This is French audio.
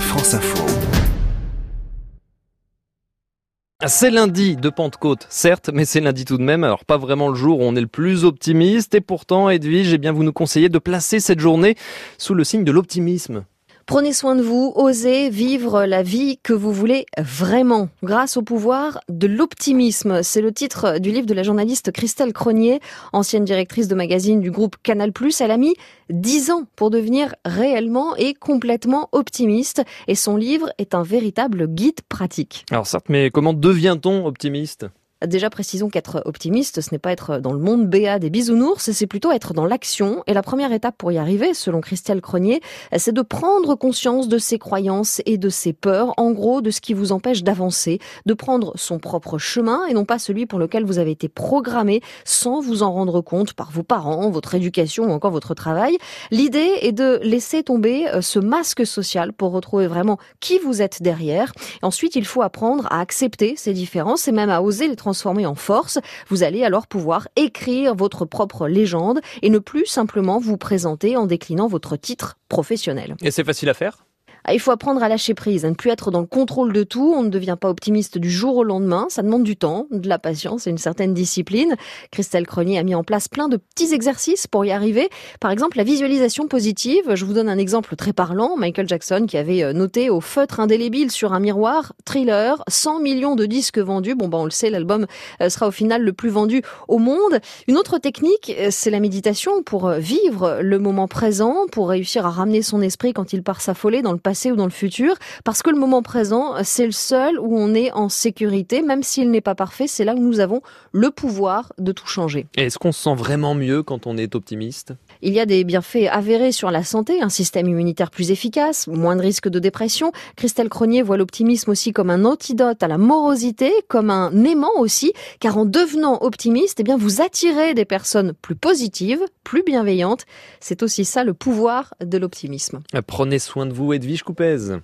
France Info. C'est lundi de Pentecôte, certes, mais c'est lundi tout de même. Alors pas vraiment le jour où on est le plus optimiste. Et pourtant, Edwige, eh bien, vous nous conseillez de placer cette journée sous le signe de l'optimisme. Prenez soin de vous, osez vivre la vie que vous voulez vraiment, grâce au pouvoir de l'optimisme. C'est le titre du livre de la journaliste Christelle Cronier, ancienne directrice de magazine du groupe Canal+. Elle a mis dix ans pour devenir réellement et complètement optimiste, et son livre est un véritable guide pratique. Alors certes, mais comment devient-on optimiste? Déjà, précisons qu'être optimiste, ce n'est pas être dans le monde béat des bisounours, c'est plutôt être dans l'action. Et la première étape pour y arriver, selon Christelle Cronier, c'est de prendre conscience de ses croyances et de ses peurs, en gros, de ce qui vous empêche d'avancer, de prendre son propre chemin et non pas celui pour lequel vous avez été programmé sans vous en rendre compte par vos parents, votre éducation ou encore votre travail. L'idée est de laisser tomber euh, ce masque social pour retrouver vraiment qui vous êtes derrière. Ensuite, il faut apprendre à accepter ces différences et même à oser les transformer en force. Vous allez alors pouvoir écrire votre propre légende et ne plus simplement vous présenter en déclinant votre titre professionnel. Et c'est facile à faire? Il faut apprendre à lâcher prise, à ne plus être dans le contrôle de tout. On ne devient pas optimiste du jour au lendemain. Ça demande du temps, de la patience et une certaine discipline. Christelle Cronier a mis en place plein de petits exercices pour y arriver. Par exemple, la visualisation positive. Je vous donne un exemple très parlant. Michael Jackson qui avait euh, noté au feutre indélébile sur un miroir, thriller, 100 millions de disques vendus. Bon, ben, on le sait, l'album euh, sera au final le plus vendu au monde. Une autre technique, euh, c'est la méditation pour vivre le moment présent, pour réussir à ramener son esprit quand il part s'affoler dans le passé ou dans le futur, parce que le moment présent, c'est le seul où on est en sécurité, même s'il n'est pas parfait, c'est là où nous avons le pouvoir de tout changer. Est-ce qu'on se sent vraiment mieux quand on est optimiste? Il y a des bienfaits avérés sur la santé, un système immunitaire plus efficace, moins de risques de dépression. Christelle Cronier voit l'optimisme aussi comme un antidote à la morosité, comme un aimant aussi, car en devenant optimiste, eh bien, vous attirez des personnes plus positives, plus bienveillantes. C'est aussi ça le pouvoir de l'optimisme. Prenez soin de vous, Edwige Coupez.